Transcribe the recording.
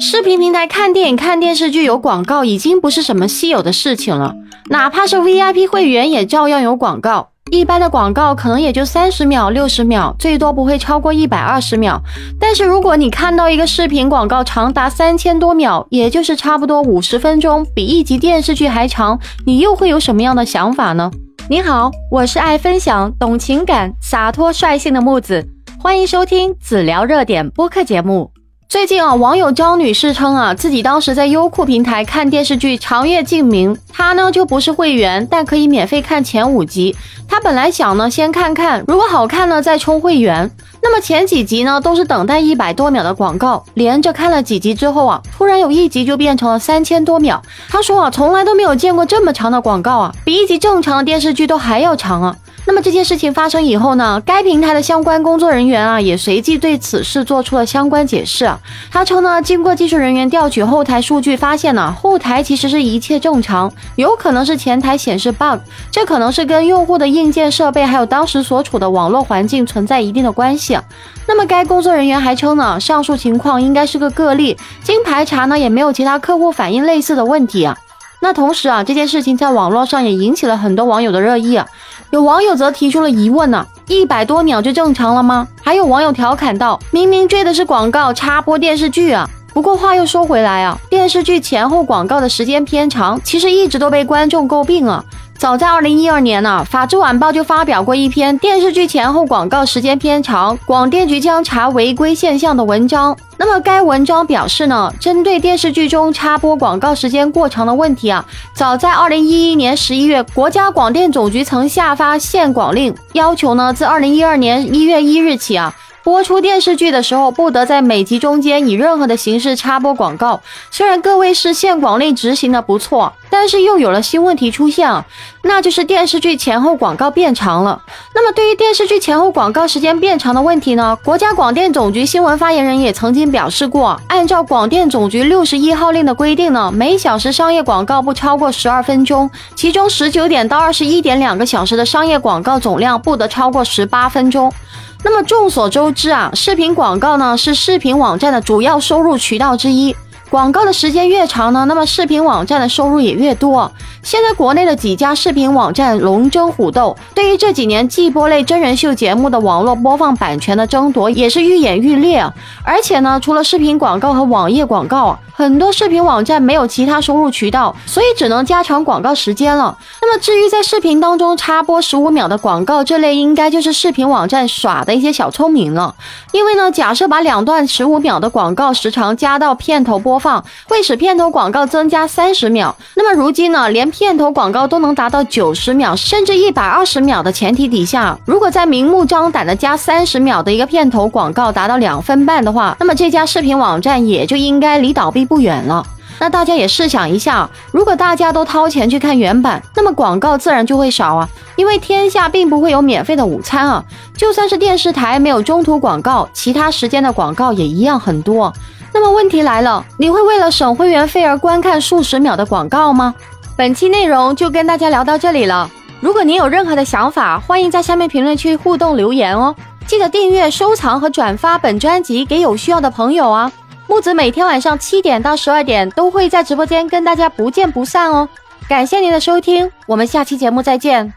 视频平台看电影、看电视剧有广告，已经不是什么稀有的事情了。哪怕是 VIP 会员，也照样有广告。一般的广告可能也就三十秒、六十秒，最多不会超过一百二十秒。但是如果你看到一个视频广告长达三千多秒，也就是差不多五十分钟，比一集电视剧还长，你又会有什么样的想法呢？你好，我是爱分享、懂情感、洒脱率性的木子，欢迎收听子聊热点播客节目。最近啊，网友张女士称啊，自己当时在优酷平台看电视剧《长月烬明》，她呢就不是会员，但可以免费看前五集。她本来想呢先看看，如果好看呢再充会员。那么前几集呢都是等待一百多秒的广告，连着看了几集之后啊，突然有一集就变成了三千多秒。她说啊，从来都没有见过这么长的广告啊，比一集正常的电视剧都还要长啊。那么这件事情发生以后呢，该平台的相关工作人员啊，也随即对此事做出了相关解释啊。他称呢，经过技术人员调取后台数据，发现呢，后台其实是一切正常，有可能是前台显示 bug，这可能是跟用户的硬件设备还有当时所处的网络环境存在一定的关系。那么该工作人员还称呢，上述情况应该是个个例，经排查呢，也没有其他客户反映类似的问题啊。那同时啊，这件事情在网络上也引起了很多网友的热议啊。有网友则提出了疑问呢：一百多秒就正常了吗？还有网友调侃道：“明明追的是广告插播电视剧啊！”不过话又说回来啊，电视剧前后广告的时间偏长，其实一直都被观众诟病啊。早在二零一二年呢，《法制晚报》就发表过一篇电视剧前后广告时间偏长，广电局将查违规现象的文章。那么该文章表示呢，针对电视剧中插播广告时间过长的问题啊，早在二零一一年十一月，国家广电总局曾下发限广令，要求呢，自二零一二年一月一日起啊。播出电视剧的时候，不得在每集中间以任何的形式插播广告。虽然各位是限广令执行的不错，但是又有了新问题出现啊，那就是电视剧前后广告变长了。那么对于电视剧前后广告时间变长的问题呢，国家广电总局新闻发言人也曾经表示过，按照广电总局六十一号令的规定呢，每小时商业广告不超过十二分钟，其中十九点到二十一点两个小时的商业广告总量不得超过十八分钟。那么众所周知啊，视频广告呢是视频网站的主要收入渠道之一。广告的时间越长呢，那么视频网站的收入也越多。现在国内的几家视频网站龙争虎斗，对于这几年季播类真人秀节目的网络播放版权的争夺也是愈演愈烈。而且呢，除了视频广告和网页广告，很多视频网站没有其他收入渠道，所以只能加长广告时间了。那么至于在视频当中插播十五秒的广告，这类应该就是视频网站耍的一些小聪明了。因为呢，假设把两段十五秒的广告时长加到片头播。放会使片头广告增加三十秒。那么如今呢，连片头广告都能达到九十秒，甚至一百二十秒的前提底下，如果再明目张胆的加三十秒的一个片头广告，达到两分半的话，那么这家视频网站也就应该离倒闭不远了。那大家也试想一下，如果大家都掏钱去看原版，那么广告自然就会少啊，因为天下并不会有免费的午餐啊。就算是电视台没有中途广告，其他时间的广告也一样很多。那么问题来了，你会为了省会员费而观看数十秒的广告吗？本期内容就跟大家聊到这里了。如果您有任何的想法，欢迎在下面评论区互动留言哦。记得订阅、收藏和转发本专辑给有需要的朋友啊。木子每天晚上七点到十二点都会在直播间跟大家不见不散哦。感谢您的收听，我们下期节目再见。